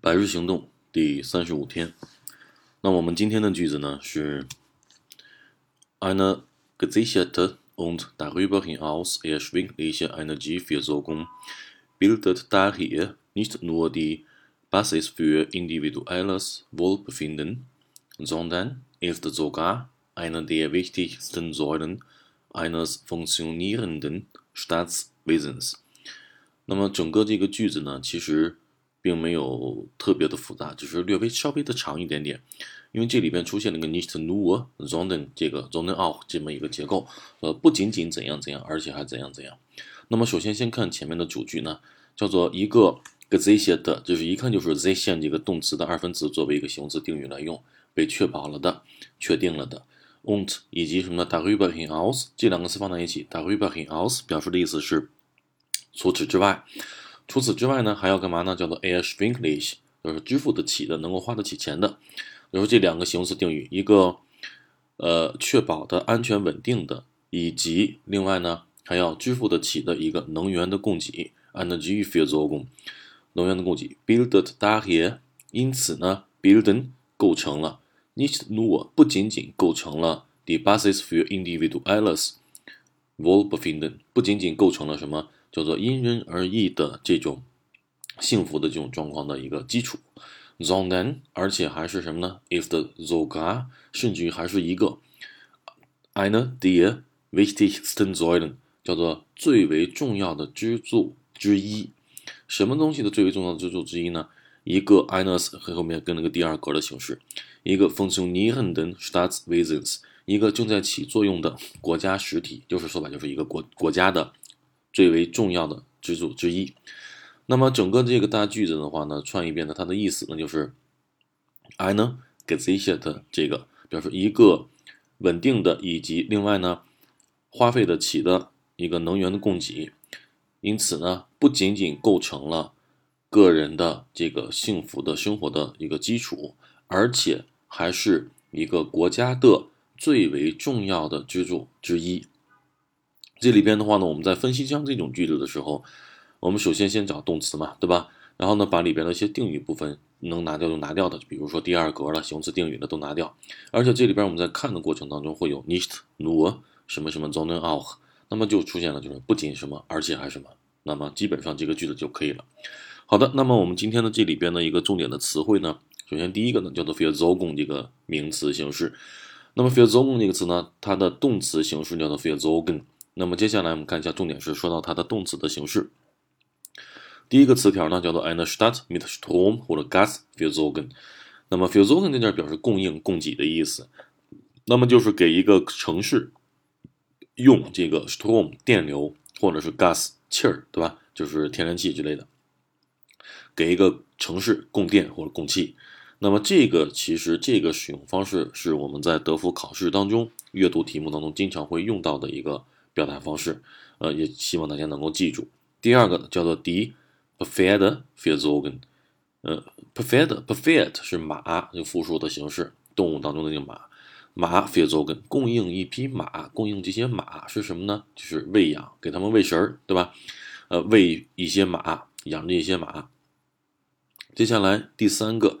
百日行动第三十五天。那我们今天的句子呢是：Eine gesicherte und darüber hinaus erschwingliche Energieversorgung bildet daher nicht nur die Basis für individuelles Wohlbefinden, sondern ist sogar eine der wichtigsten Säulen eines funktionierenden Staatswesens。那么整个这个句子呢，其实 并没有特别的复杂，只是略微稍微的长一点点，因为这里边出现了个 nicht nur sondern 这个 sondern auch 这么一个结构，呃，不仅仅怎样怎样，而且还怎样怎样。那么首先先看前面的主句呢，叫做一个 gesichert，就是一看就是 sichern 这个动词的二分词作为一个形容词定语来用，被确保了的，确定了的。und 以及什么 darüber hinaus 这两个词放在一起，darüber hinaus 表示的意思是除此之外。除此之外呢，还要干嘛呢？叫做 a i r s h w i n g l i s h 就是支付得起的，能够花得起钱的。比如说这两个形容词定语，一个呃确保的安全稳定的，以及另外呢还要支付得起的一个能源的供给，energy f i e l d 做工，能源的供给。（buildet daher，因此呢，builden 构成了，nicht nur 不仅仅构成了 the basis for individuals wohlbefinden，不仅仅构成了什么？叫做因人而异的这种幸福的这种状况的一个基础，zonen，而且还是什么呢？is the zoga，甚至于还是一个 eine der wichtigsten Säulen 叫做最为重要的支柱之一。什么东西的最为重要的支柱之一呢？一个 i n e s 和后面跟了个第二格的形式，一个 funktionierenden Staatswesens 一个正在起作用的国家实体，就是说白就是一个国国家的。最为重要的支柱之一。那么整个这个大句子的话呢，串一遍呢，它的意思呢就是，I 呢 gesichert 这个表示一个稳定的以及另外呢花费得起的一个能源的供给，因此呢不仅仅构成了个人的这个幸福的生活的一个基础，而且还是一个国家的最为重要的支柱之一。这里边的话呢，我们在分析像这种句子的时候，我们首先先找动词嘛，对吧？然后呢，把里边的一些定语部分能拿掉就拿掉的，比如说第二格了，形容词定语的都拿掉。而且这里边我们在看的过程当中会有 nicht nur 什么什么 sondern auch，那么就出现了就是不仅什么，而且还什么，那么基本上这个句子就可以了。好的，那么我们今天的这里边的一个重点的词汇呢，首先第一个呢叫做 f e r s o g e n 这个名词形式。那么 f e r s o g e n 这个词呢，它的动词形式叫做 f e r s o g e n 那么接下来我们看一下，重点是说到它的动词的形式。第一个词条呢叫做 eine Stadt mit Strom 或者 Gas versorgen。那么 versorgen 在这儿表示供应、供给的意思。那么就是给一个城市用这个 Strom 电流或者是 Gas 气儿，对吧？就是天然气之类的，给一个城市供电或者供气。那么这个其实这个使用方式是我们在德福考试当中阅读题目当中经常会用到的一个。表达方式，呃，也希望大家能够记住。第二个呢，叫做 die Pferde versorgen，呃，Pferde Pferd 是马，就复数的形式，动物当中的那个马，马 fiersogen 供应一匹马，供应这些马是什么呢？就是喂养，给他们喂食儿，对吧？呃，喂一些马，养着一些马。接下来第三个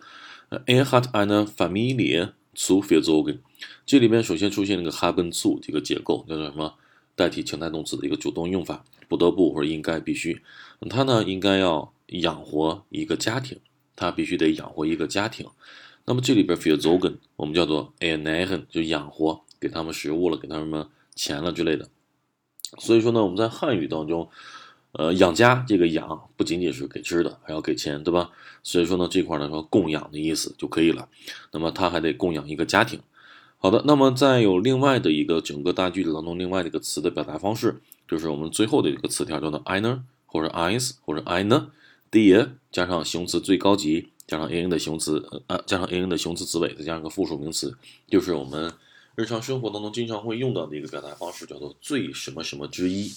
，er hat eine Familie zu versorgen，这里面首先出现了个 haben zu 这个结构，叫做什么？代替情态动词的一个主动用法，不得不或者应该必须，他呢应该要养活一个家庭，他必须得养活一个家庭。那么这里边 f e e l zogen 我们叫做 a n a h e n 就养活，给他们食物了，给他们钱了之类的。所以说呢，我们在汉语当中，呃，养家这个养不仅仅是给吃的，还要给钱，对吧？所以说呢，这块呢说供养的意思就可以了。那么他还得供养一个家庭。好的，那么再有另外的一个整个大句子当中，另外的一个词的表达方式，就是我们最后的一个词条叫做 einer 或者 eins 或者 eine，die 加上形容词最高级，加上 an 的形容词，呃，加上 an 的形容词词尾，再加上个复数名词，就是我们日常生活当中经常会用到的一个表达方式，叫做最什么什么之一。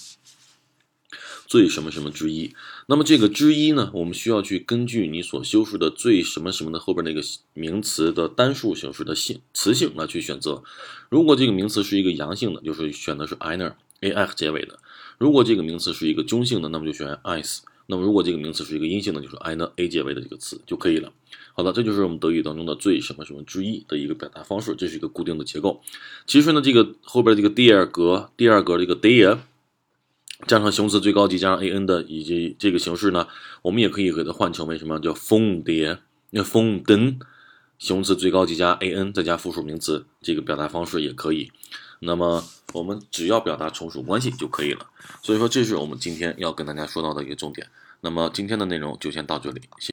最什么什么之一，那么这个之一呢？我们需要去根据你所修饰的最什么什么的后边那个名词的单数形式的性词性来去选择。如果这个名词是一个阳性的，就是选的是 einer a f 结尾的；如果这个名词是一个中性的，那么就选 is 那么如果这个名词是一个阴性的，就是 einer a 结尾的这个词就可以了。好的，这就是我们德语当中的最什么什么之一的一个表达方式，这是一个固定的结构。其实呢，这个后边这个第二格第二格这个 der 加上形容词最高级加上 an 的以及这个形式呢，我们也可以给它换成为什么叫风蝶那蜂灯形容词最高级加 an 再加复数名词，这个表达方式也可以。那么我们只要表达从属关系就可以了。所以说，这是我们今天要跟大家说到的一个重点。那么今天的内容就先到这里，谢。